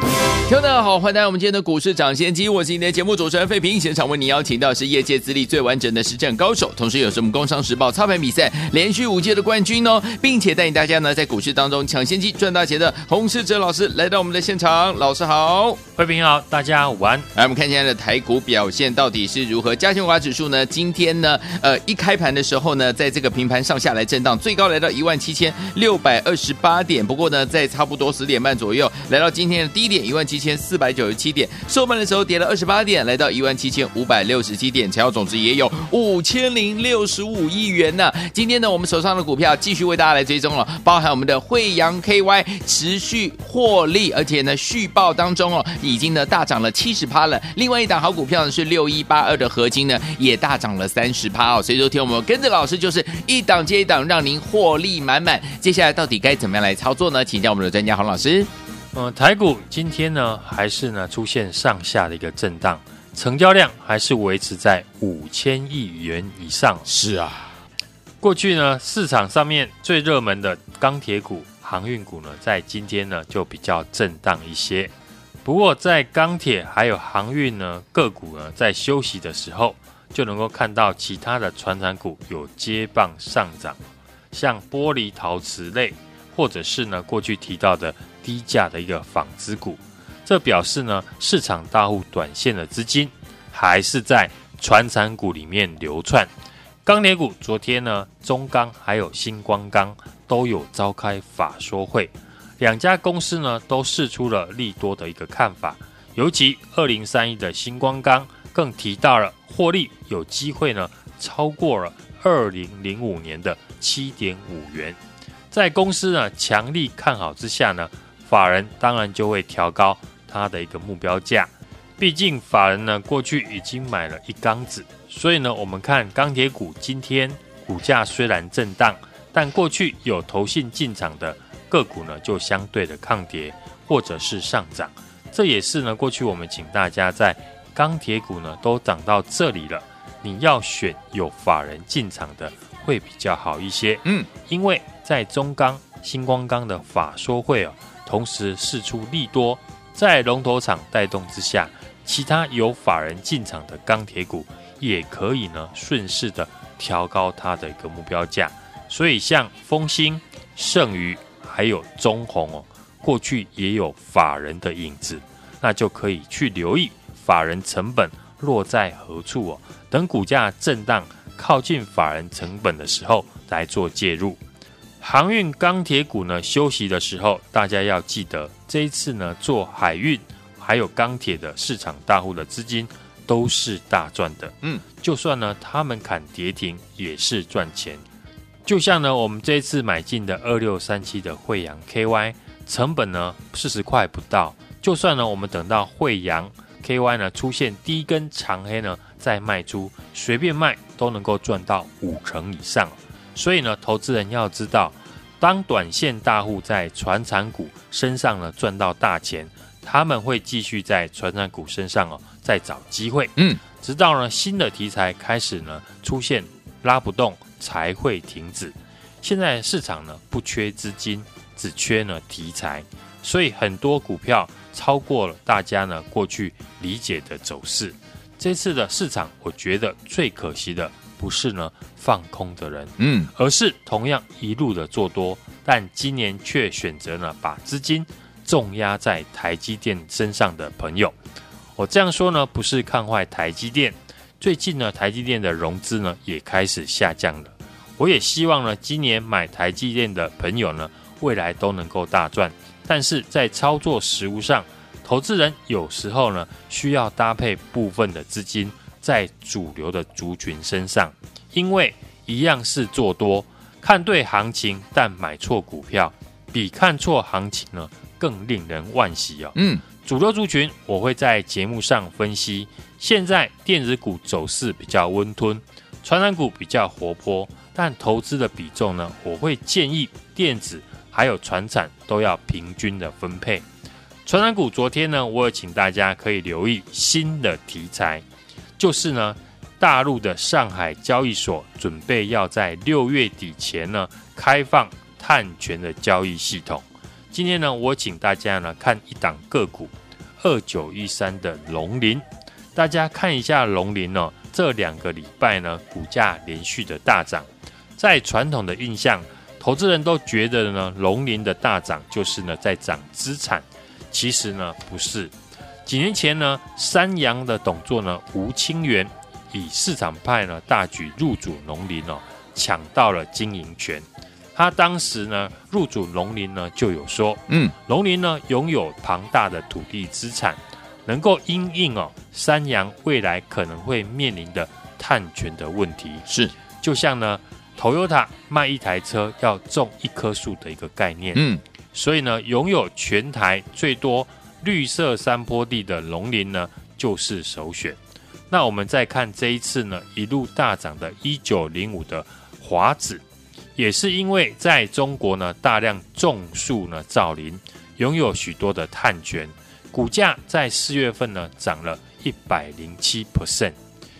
听众大家好，欢迎来到我们今天的股市抢先机，我是你的节目主持人费平。现场为你邀请到是业界资历最完整的实战高手，同时也是我们工商时报操盘比赛连续五届的冠军哦，并且带领大家呢在股市当中抢先机赚大钱的洪世哲老师来到我们的现场。老师好，费平好，大家午安。来，我们看现在的台股表现到底是如何？加权股价指数呢？今天呢，呃，一开盘的时候呢，在这个平盘上下来震荡，最高来到一万七千六百二十八点。不过呢，在差不多十点半左右，来到今天的低点一万七千四百九十七点，收盘的时候跌了二十八点，来到一万七千五百六十七点，成交总值也有五千零六十五亿元呢。今天呢，我们手上的股票继续为大家来追踪了，包含我们的惠阳 KY 持续获利，而且呢续报当中哦，已经呢大涨了七十趴了。另外一档好股票呢是六一八二的合金呢，也大涨了三十趴哦。所以说，听我们跟着老师就是一档接一档，让您获利满满。接下来到底该怎么样来操作呢？请教我们的专家洪老师。嗯，台股今天呢，还是呢出现上下的一个震荡，成交量还是维持在五千亿元以上。是啊，过去呢市场上面最热门的钢铁股、航运股呢，在今天呢就比较震荡一些。不过在钢铁还有航运呢个股呢在休息的时候，就能够看到其他的传产股有接棒上涨，像玻璃陶瓷类，或者是呢过去提到的。低价的一个纺织股，这表示呢，市场大户短线的资金还是在传产股里面流窜。钢铁股昨天呢，中钢还有新光钢都有召开法说会，两家公司呢都释出了利多的一个看法。尤其二零三一的新光钢更提到了获利有机会呢超过了二零零五年的七点五元。在公司呢强力看好之下呢。法人当然就会调高它的一个目标价，毕竟法人呢过去已经买了一缸子，所以呢我们看钢铁股今天股价虽然震荡，但过去有投信进场的个股呢就相对的抗跌或者是上涨，这也是呢过去我们请大家在钢铁股呢都涨到这里了，你要选有法人进场的会比较好一些，嗯，因为在中钢、星光钢的法说会哦。同时释出利多，在龙头厂带动之下，其他有法人进场的钢铁股也可以呢顺势的调高它的一个目标价。所以像丰兴、剩余还有中红哦，过去也有法人的影子，那就可以去留意法人成本落在何处哦。等股价震荡靠近法人成本的时候来做介入。航运钢铁股呢休息的时候，大家要记得，这一次呢做海运还有钢铁的市场大户的资金都是大赚的。嗯，就算呢他们砍跌停也是赚钱。就像呢我们这一次买进的二六三七的惠阳 KY，成本呢四十块不到，就算呢我们等到惠阳 KY 呢出现第一根长黑呢再卖出，随便卖都能够赚到五成以上。所以呢，投资人要知道，当短线大户在传产股身上呢赚到大钱，他们会继续在传产股身上哦再找机会，嗯，直到呢新的题材开始呢出现拉不动才会停止。现在市场呢不缺资金，只缺呢题材，所以很多股票超过了大家呢过去理解的走势。这次的市场，我觉得最可惜的。不是呢，放空的人，嗯，而是同样一路的做多，但今年却选择呢，把资金重压在台积电身上的朋友。我这样说呢，不是看坏台积电。最近呢，台积电的融资呢也开始下降了。我也希望呢，今年买台积电的朋友呢，未来都能够大赚。但是在操作实务上，投资人有时候呢，需要搭配部分的资金。在主流的族群身上，因为一样是做多，看对行情，但买错股票，比看错行情呢更令人惋惜哦。嗯，主流族群我会在节目上分析。现在电子股走势比较温吞，传染股比较活泼，但投资的比重呢，我会建议电子还有船产都要平均的分配。传产股昨天呢，我也请大家可以留意新的题材，就是呢，大陆的上海交易所准备要在六月底前呢开放碳权的交易系统。今天呢，我请大家呢看一档个股二九一三的龙林，大家看一下龙林哦。这两个礼拜呢，股价连续的大涨，在传统的印象，投资人都觉得呢，龙林的大涨就是呢在涨资产，其实呢不是。几年前呢，三阳的董座呢吴清源以市场派呢大举入主农林哦，抢到了经营权。他当时呢入主农林呢就有说，嗯，农林呢拥有庞大的土地资产。能够因应哦，三阳未来可能会面临的碳权的问题是，就像呢，Toyota 卖一台车要种一棵树的一个概念，嗯，所以呢，拥有全台最多绿色山坡地的龙林呢，就是首选。那我们再看这一次呢，一路大涨的一九零五的华子，也是因为在中国呢，大量种树呢造林，拥有许多的碳权。股价在四月份呢涨了一百零七 percent，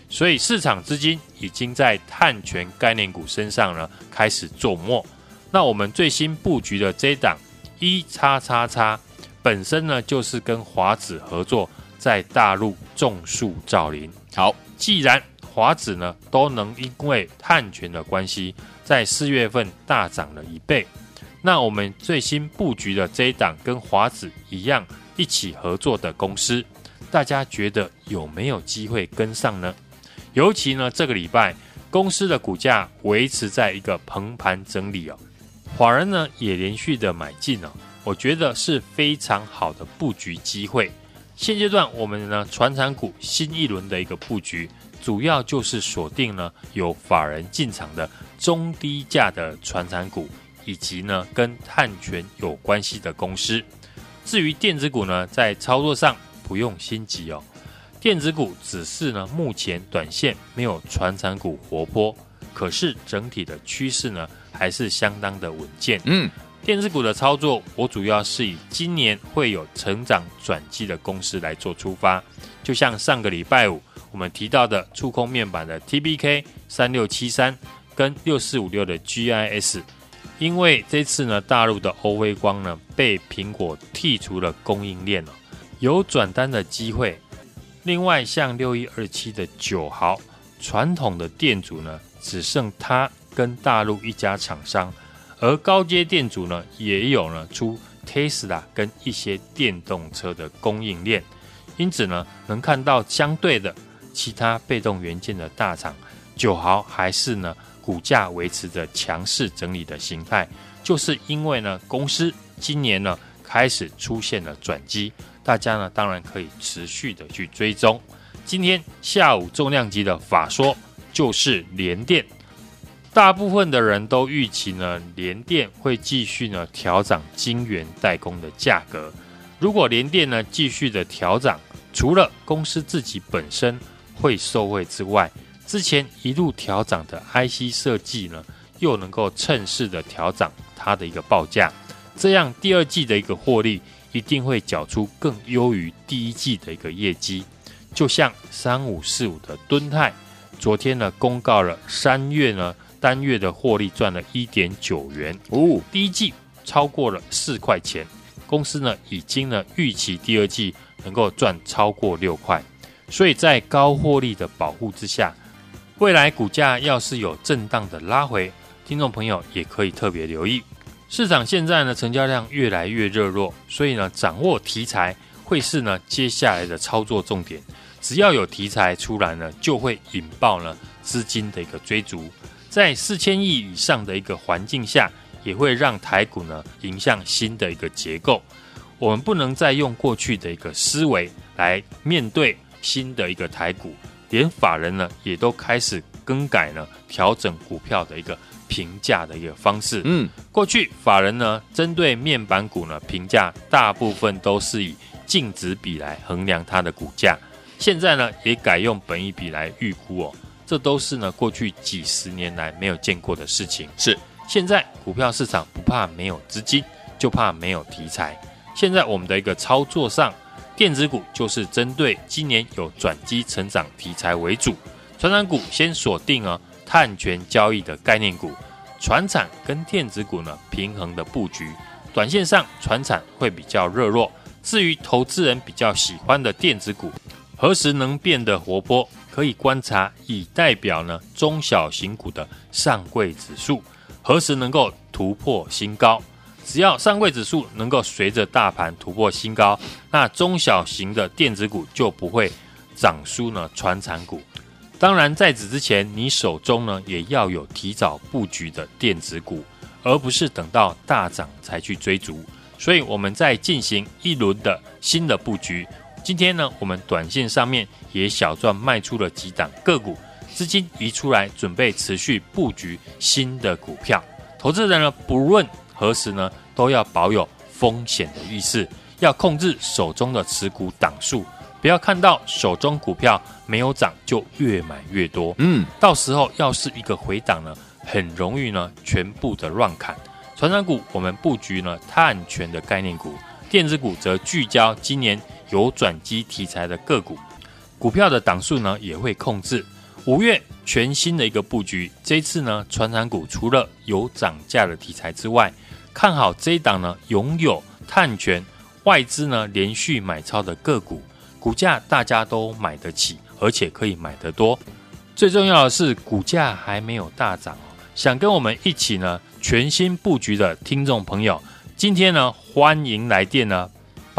所以市场资金已经在碳权概念股身上呢开始做磨。那我们最新布局的这一档一叉叉叉，本身呢就是跟华子合作，在大陆种树造林。好，既然华子呢都能因为碳权的关系，在四月份大涨了一倍，那我们最新布局的这一档跟华子一样。一起合作的公司，大家觉得有没有机会跟上呢？尤其呢，这个礼拜公司的股价维持在一个横盘整理哦，法人呢也连续的买进哦，我觉得是非常好的布局机会。现阶段我们呢，船产股新一轮的一个布局，主要就是锁定呢有法人进场的中低价的船产股，以及呢跟碳权有关系的公司。至于电子股呢，在操作上不用心急哦。电子股只是呢，目前短线没有船产股活泼，可是整体的趋势呢，还是相当的稳健。嗯，电子股的操作，我主要是以今年会有成长转机的公司来做出发。就像上个礼拜五我们提到的触控面板的 TBK 三六七三跟六四五六的 GIS。因为这次呢，大陆的欧威光呢被苹果剔除了供应链了，有转单的机会。另外，像六一二七的九豪，传统的电阻呢只剩它跟大陆一家厂商，而高阶电阻呢也有呢出 Tesla 跟一些电动车的供应链，因此呢能看到相对的其他被动元件的大厂，九豪还是呢。股价维持着强势整理的形态，就是因为呢，公司今年呢开始出现了转机，大家呢当然可以持续的去追踪。今天下午重量级的法说就是联电，大部分的人都预期呢联电会继续呢调涨晶圆代工的价格。如果联电呢继续的调涨，除了公司自己本身会受惠之外，之前一路调涨的 IC 设计呢，又能够趁势的调涨它的一个报价，这样第二季的一个获利一定会缴出更优于第一季的一个业绩。就像三五四五的敦泰，昨天呢公告了三月呢单月的获利赚了一点九元哦，第一季超过了四块钱，公司呢已经呢预期第二季能够赚超过六块，所以在高获利的保护之下。未来股价要是有震荡的拉回，听众朋友也可以特别留意。市场现在呢成交量越来越热络，所以呢掌握题材会是呢接下来的操作重点。只要有题材出来呢，就会引爆呢资金的一个追逐。在四千亿以上的一个环境下，也会让台股呢迎向新的一个结构。我们不能再用过去的一个思维来面对新的一个台股。连法人呢也都开始更改呢调整股票的一个评价的一个方式。嗯，过去法人呢针对面板股呢评价大部分都是以净值比来衡量它的股价，现在呢也改用本一笔来预估哦。这都是呢过去几十年来没有见过的事情。是，现在股票市场不怕没有资金，就怕没有题材。现在我们的一个操作上，电子股就是针对今年有转机成长题材为主，传产股先锁定哦碳权交易的概念股，船产跟电子股呢平衡的布局。短线上船产会比较热络，至于投资人比较喜欢的电子股，何时能变得活泼？可以观察以代表呢中小型股的上柜指数何时能够突破新高。只要上柜指数能够随着大盘突破新高，那中小型的电子股就不会涨输呢传产股。当然，在此之前，你手中呢也要有提早布局的电子股。而不是等到大涨才去追逐，所以我们在进行一轮的新的布局。今天呢，我们短线上面也小赚卖出了几档个股，资金移出来，准备持续布局新的股票。投资人呢，不论何时呢，都要保有风险的意识，要控制手中的持股档数，不要看到手中股票没有涨就越买越多。嗯，到时候要是一个回档呢，很容易呢，全部的乱砍。传产股我们布局呢碳权的概念股，电子股则聚焦今年有转机题材的个股，股票的档数呢也会控制。五月全新的一个布局，这次呢传产股除了有涨价的题材之外，看好这一档呢拥有碳权外资呢连续买超的个股，股价大家都买得起，而且可以买得多。最重要的是股价还没有大涨。想跟我们一起呢全新布局的听众朋友，今天呢欢迎来电呢，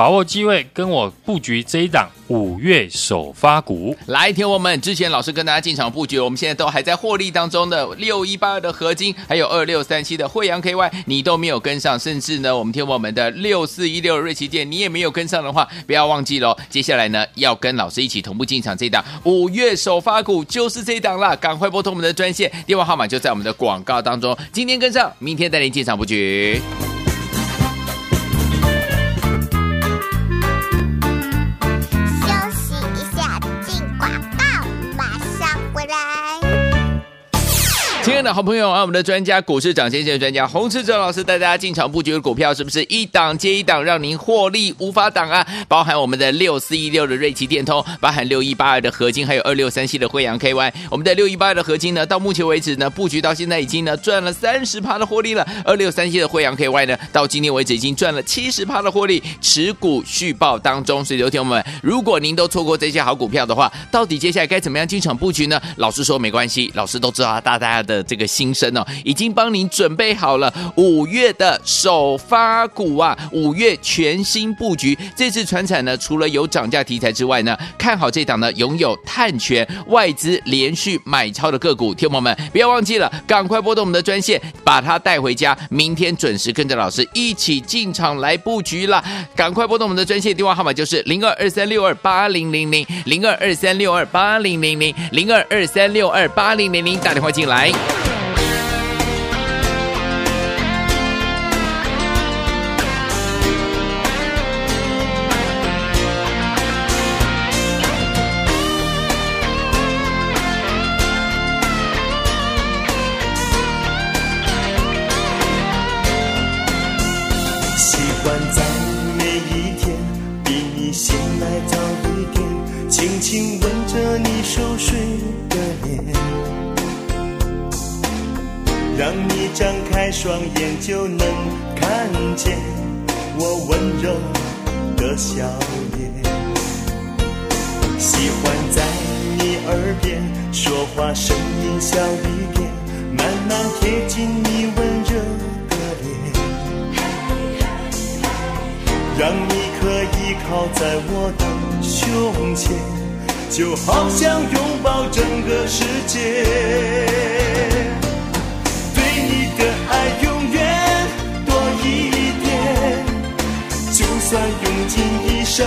把握机会跟我布局这一档。五月首发股，来听我们之前老师跟大家进场布局，我们现在都还在获利当中的六一八二的合金，还有二六三七的惠阳 KY，你都没有跟上，甚至呢，我们听我们的六四一六瑞奇电，你也没有跟上的话，不要忘记喽。接下来呢，要跟老师一起同步进场这一档五月首发股，就是这一档啦，赶快拨通我们的专线，电话号码就在我们的广告当中。今天跟上，明天带您进场布局。亲爱的好朋友啊，我们的专家股市涨先生专家洪志哲老师带大家进场布局的股票，是不是一档接一档，让您获利无法挡啊？包含我们的六四一六的瑞奇电通，包含六一八二的合金，还有二六三七的惠阳 KY。我们的六一八二的合金呢，到目前为止呢，布局到现在已经呢赚了三十趴的获利了。二六三七的惠阳 KY 呢，到今天为止已经赚了七十趴的获利，持股续报当中。所以，有听友们，如果您都错过这些好股票的话，到底接下来该怎么样进场布局呢？老师说没关系，老师都知道大大的。这个心声哦，已经帮您准备好了五月的首发股啊，五月全新布局。这次船产呢，除了有涨价题材之外呢，看好这档呢拥有碳权外资连续买超的个股。听友们不要忘记了，赶快拨动我们的专线，把它带回家。明天准时跟着老师一起进场来布局了。赶快拨动我们的专线，电话号码就是零二二三六二八零零零零二二三六二八零零零零二二三六二八零零零，打电话进来。就好像拥抱整个世界对你的爱永远多一点就算用尽一生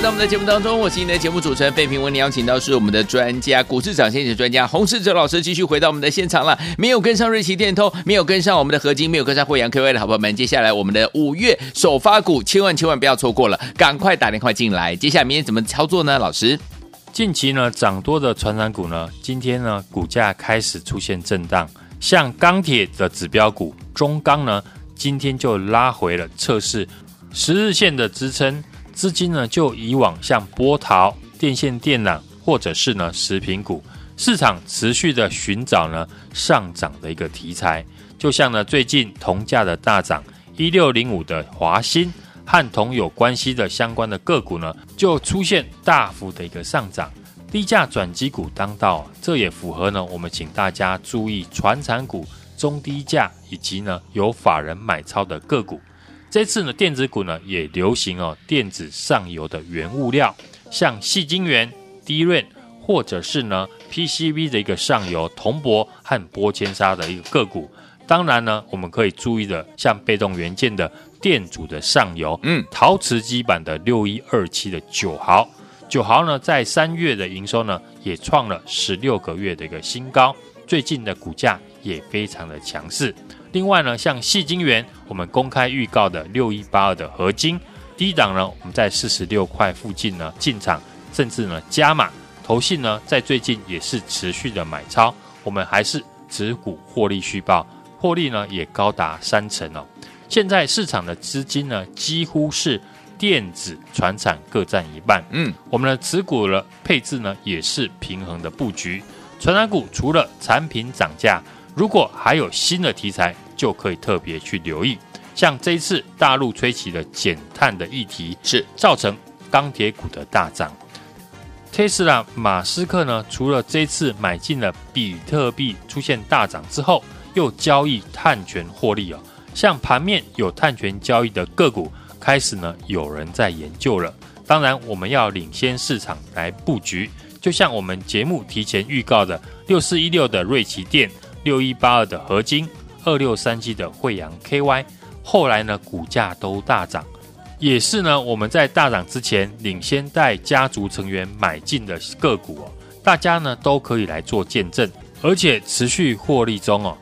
回到我们的节目当中，我是你的节目主持人费平。为你邀请到是我们的专家，股市涨先机专家洪世哲老师，继续回到我们的现场了。没有跟上瑞奇电通，没有跟上我们的合金，没有跟上惠阳 KY 的好朋友们，接下来我们的五月首发股，千万千万不要错过了，赶快打电话进来。接下来明天怎么操作呢？老师，近期呢涨多的传产股呢，今天呢股价开始出现震荡，像钢铁的指标股中钢呢，今天就拉回了测试十日线的支撑。资金呢，就以往像波涛、电线电缆，或者是呢食品股，市场持续的寻找呢上涨的一个题材。就像呢最近铜价的大涨，一六零五的华新和铜有关系的相关的个股呢，就出现大幅的一个上涨。低价转机股当道，这也符合呢我们请大家注意传产股中低价以及呢有法人买超的个股。这次呢，电子股呢也流行哦，电子上游的原物料，像细晶圆、DRAM，或者是呢 PCB 的一个上游铜箔和玻纤纱的一个个股。当然呢，我们可以注意的，像被动元件的电阻的上游，嗯，陶瓷基板的六一二七的九毫，九毫呢在三月的营收呢也创了十六个月的一个新高，最近的股价也非常的强势。另外呢，像细晶圆，我们公开预告的六一八二的合金低档呢，我们在四十六块附近呢进场，甚至呢加码。投信呢在最近也是持续的买超，我们还是持股获利续报，获利呢也高达三成哦。现在市场的资金呢几乎是电子、船产各占一半，嗯，我们的持股的配置呢也是平衡的布局。船产股除了产品涨价。如果还有新的题材，就可以特别去留意。像这一次大陆吹起的减碳的议题，是造成钢铁股的大涨。特斯拉马斯克呢，除了这次买进了比特币出现大涨之后，又交易碳权获利哦。像盘面有碳权交易的个股，开始呢有人在研究了。当然，我们要领先市场来布局。就像我们节目提前预告的六四一六的瑞奇电。六一八二的合金，二六三七的惠阳 KY，后来呢股价都大涨，也是呢我们在大涨之前领先带家族成员买进的个股哦，大家呢都可以来做见证，而且持续获利中哦。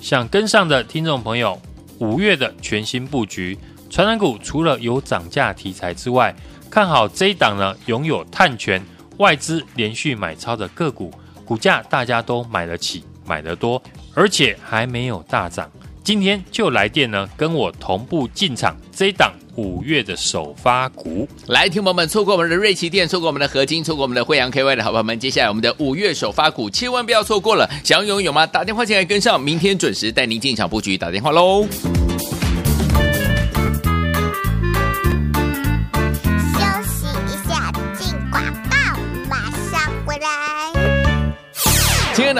想跟上的听众朋友，五月的全新布局，传染股除了有涨价题材之外，看好这一档呢拥有碳权、外资连续买超的个股，股价大家都买得起。买的多，而且还没有大涨，今天就来电呢，跟我同步进场这一档五月的首发股。来，听友们，错过我们的瑞奇电，错过我们的合金，错过我们的惠阳 KY 的好朋友们，接下来我们的五月首发股，千万不要错过了。想要拥有吗？打电话进来跟上，明天准时带您进场布局，打电话喽。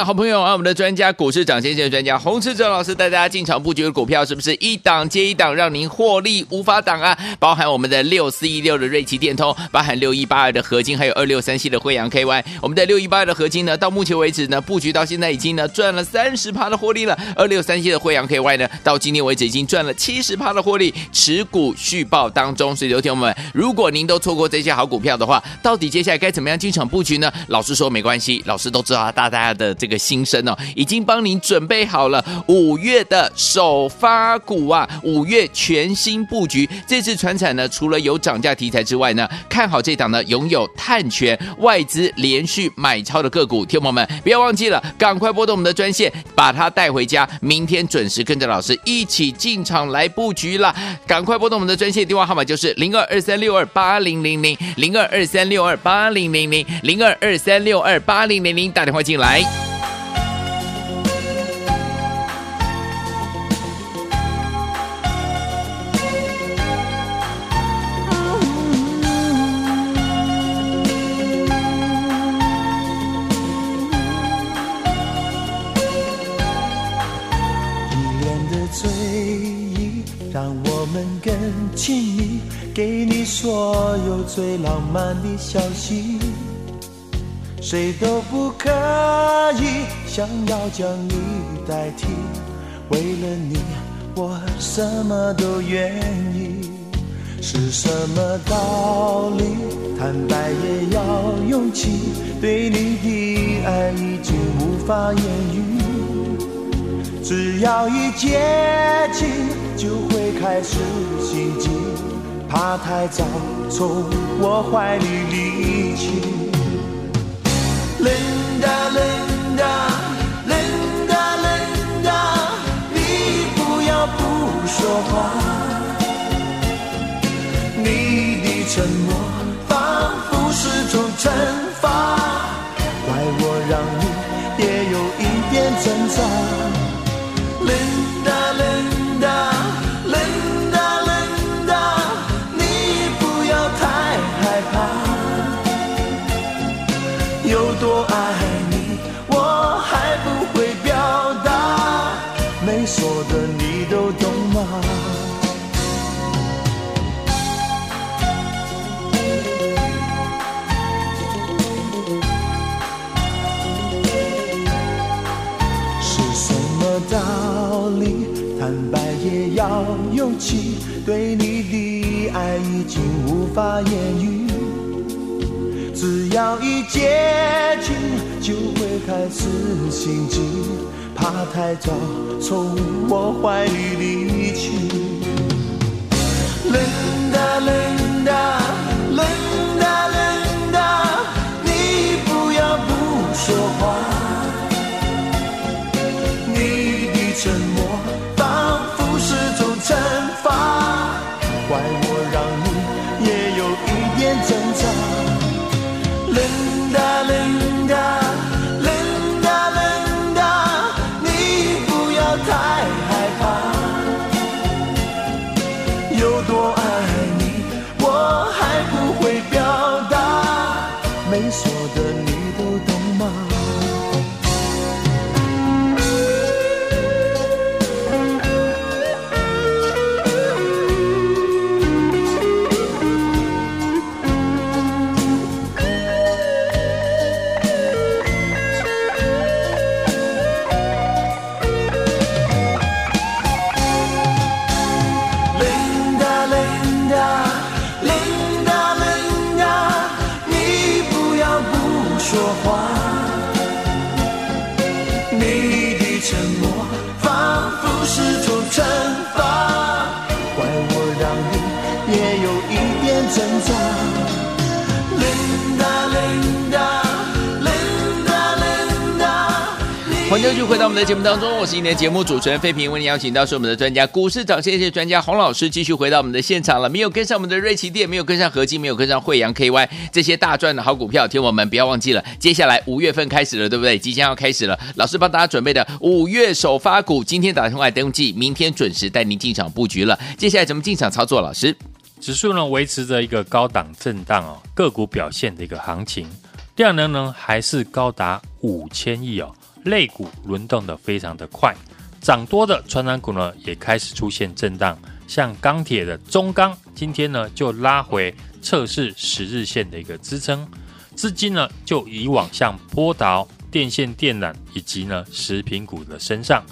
好朋友啊，我们的专家股市长先生的专家洪志哲老师带大家进场布局的股票，是不是一档接一档，让您获利无法挡啊？包含我们的六四一六的瑞奇电通，包含六一八二的合金，还有二六三七的慧洋 KY。我们的六一八二的合金呢，到目前为止呢，布局到现在已经呢赚了三十趴的获利了。二六三七的慧洋 KY 呢，到今天为止已经赚了七十趴的获利，持股续报当中。所以，有听我们，如果您都错过这些好股票的话，到底接下来该怎么样进场布局呢？老师说没关系，老师都知道大家的。这个个新生哦，已经帮您准备好了五月的首发股啊，五月全新布局。这次船产呢，除了有涨价题材之外呢，看好这档呢，拥有碳权外资连续买超的个股。听友们，不要忘记了，赶快拨动我们的专线，把它带回家，明天准时跟着老师一起进场来布局了。赶快拨动我们的专线，电话号码就是零二二三六二八零零零零二二三六二八零零零零二二三六二八零零零，打电话进来。的醉意让我们更亲密给你所有最浪漫的消息，谁都不可以想要将你代替。为了你，我什么都愿意。是什么道理？坦白也要勇气，对你的爱已经无法言语。只要一接近，就会开始心悸，怕太早从我怀里离去。Linda, Linda, Linda, Linda，你不要不说话。你的沉默仿佛是种惩罚，法言语。只要一接近，就会开始心悸，怕太早从我怀里离去。继续回到我们的节目当中，我是今天的节目主持人费平，为您邀请到是我们的专家股市涨先机专家洪老师，继续回到我们的现场了。没有跟上我们的瑞奇电，没有跟上合金，没有跟上惠阳 KY 这些大赚的好股票，听我们不要忘记了，接下来五月份开始了，对不对？即将要开始了，老师帮大家准备的五月首发股，今天打电话登记，明天准时带您进场布局了。接下来怎么进场操作？老师，指数呢维持着一个高档震荡哦，个股表现的一个行情，量能呢还是高达五千亿哦。类股轮动的非常的快，涨多的传染股呢也开始出现震荡，像钢铁的中钢今天呢就拉回测试十日线的一个支撑，资金呢就以往像波导、电线电缆以及呢食品股的身上，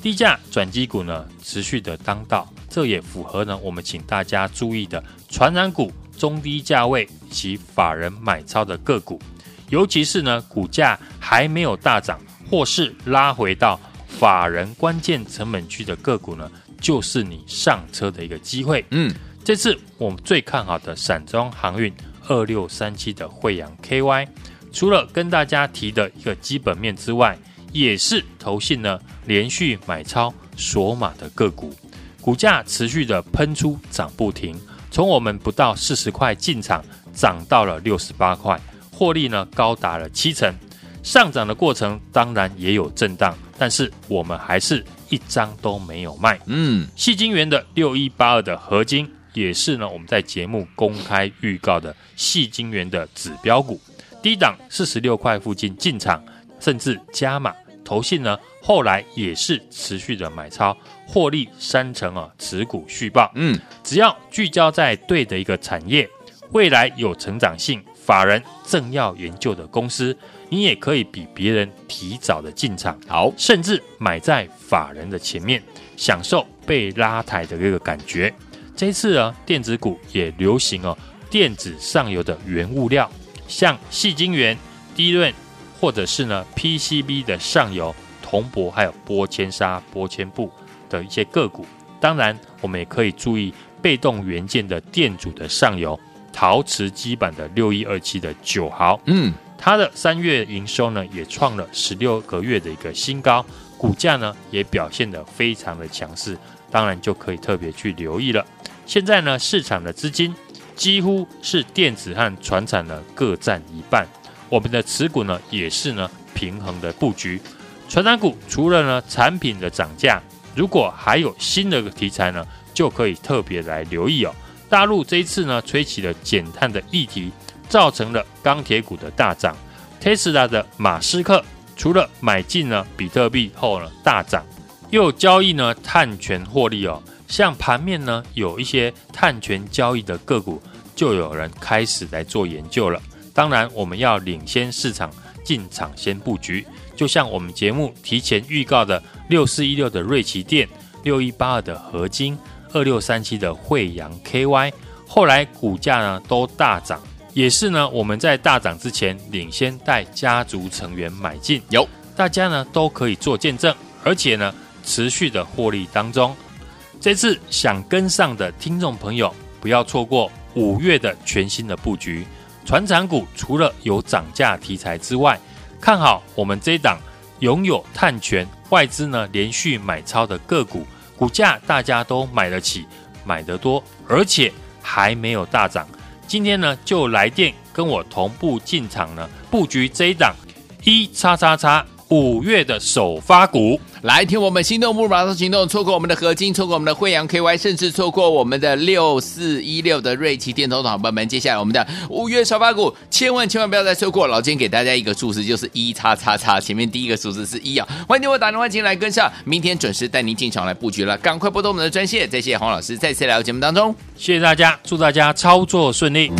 低价转机股呢持续的当道，这也符合呢我们请大家注意的传染股中低价位及法人买超的个股，尤其是呢股价还没有大涨。或是拉回到法人关键成本区的个股呢，就是你上车的一个机会。嗯，这次我们最看好的散装航运二六三七的惠阳 KY，除了跟大家提的一个基本面之外，也是投信呢连续买超索马的个股，股价持续的喷出涨不停，从我们不到四十块进场，涨到了六十八块，获利呢高达了七成。上涨的过程当然也有震荡，但是我们还是一张都没有卖。嗯，细晶元的六一八二的合金也是呢，我们在节目公开预告的细晶元的指标股，低档四十六块附近进场，甚至加码。投信呢后来也是持续的买超，获利三成啊，持股续报。嗯，只要聚焦在对的一个产业，未来有成长性，法人正要研究的公司。你也可以比别人提早的进场，好，甚至买在法人的前面，享受被拉抬的这个感觉。这一次呢，电子股也流行哦，电子上游的原物料，像细晶圆、DRAM，或者是呢 PCB 的上游铜箔，还有玻纤纱、玻纤布的一些个股。当然，我们也可以注意被动元件的电阻的上游，陶瓷基板的六一二七的九毫，嗯，它的三月营收呢也创了十六个月的一个新高，股价呢也表现得非常的强势，当然就可以特别去留意了。现在呢，市场的资金几乎是电子和船产呢各占一半，我们的持股呢也是呢平衡的布局。传产股除了呢产品的涨价，如果还有新的题材呢，就可以特别来留意哦。大陆这一次呢吹起了减碳的议题，造成了钢铁股的大涨。Tesla 的马斯克除了买进了比特币后呢大涨，又交易呢碳权获利哦。像盘面呢，有一些碳权交易的个股，就有人开始来做研究了。当然，我们要领先市场进场先布局。就像我们节目提前预告的六四一六的瑞奇电、六一八二的合金、二六三七的惠阳 KY，后来股价呢都大涨，也是呢我们在大涨之前领先带家族成员买进，有大家呢都可以做见证，而且呢持续的获利当中。这次想跟上的听众朋友，不要错过五月的全新的布局。船产股除了有涨价题材之外，看好我们这一档拥有碳权、外资呢连续买超的个股，股价大家都买得起、买得多，而且还没有大涨。今天呢就来电跟我同步进场呢布局这一档一叉叉叉五月的首发股。来听我们心动不如马上行动，错过我们的合金，错过我们的惠阳 KY，甚至错过我们的六四一六的瑞奇电通的好朋友们，接下来我们的五月首发股，千万千万不要再错过。老金给大家一个数字，就是一叉叉叉，前面第一个数字是一啊。欢迎我打电话进来跟上，明天准时带您进场来布局了，赶快拨通我们的专线。再谢谢黄老师再次来到节目当中，谢谢大家，祝大家操作顺利。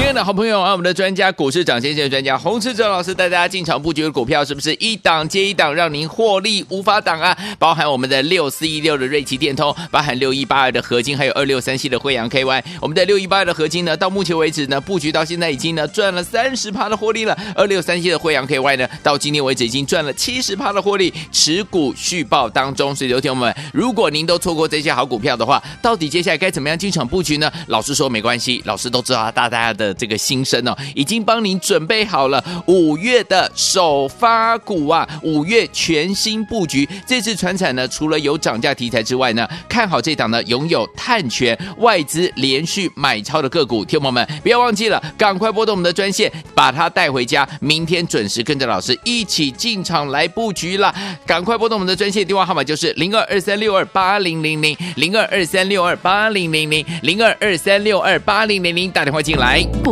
亲爱好朋友啊，我们的专家股市长先生的专家洪士哲老师带大家进场布局的股票，是不是一档接一档，让您获利无法挡啊？包含我们的六四一六的瑞奇电通，包含六一八二的合金，还有二六三七的慧洋 KY。我们的六一八二的合金呢，到目前为止呢，布局到现在已经呢赚了三十趴的获利了。二六三七的慧洋 KY 呢，到今天为止已经赚了七十趴的获利，持股续报当中。所以，有听我们，如果您都错过这些好股票的话，到底接下来该怎么样进场布局呢？老师说没关系，老师都知道大家的。这个个新生哦，已经帮您准备好了五月的首发股啊，五月全新布局。这次船产呢，除了有涨价题材之外呢，看好这档呢拥有碳权外资连续买超的个股。听友们不要忘记了，赶快拨动我们的专线，把它带回家，明天准时跟着老师一起进场来布局了。赶快拨动我们的专线，电话号码就是零二二三六二八零零零零二二三六二八零零零零二二三六二八零零零，打电话进来。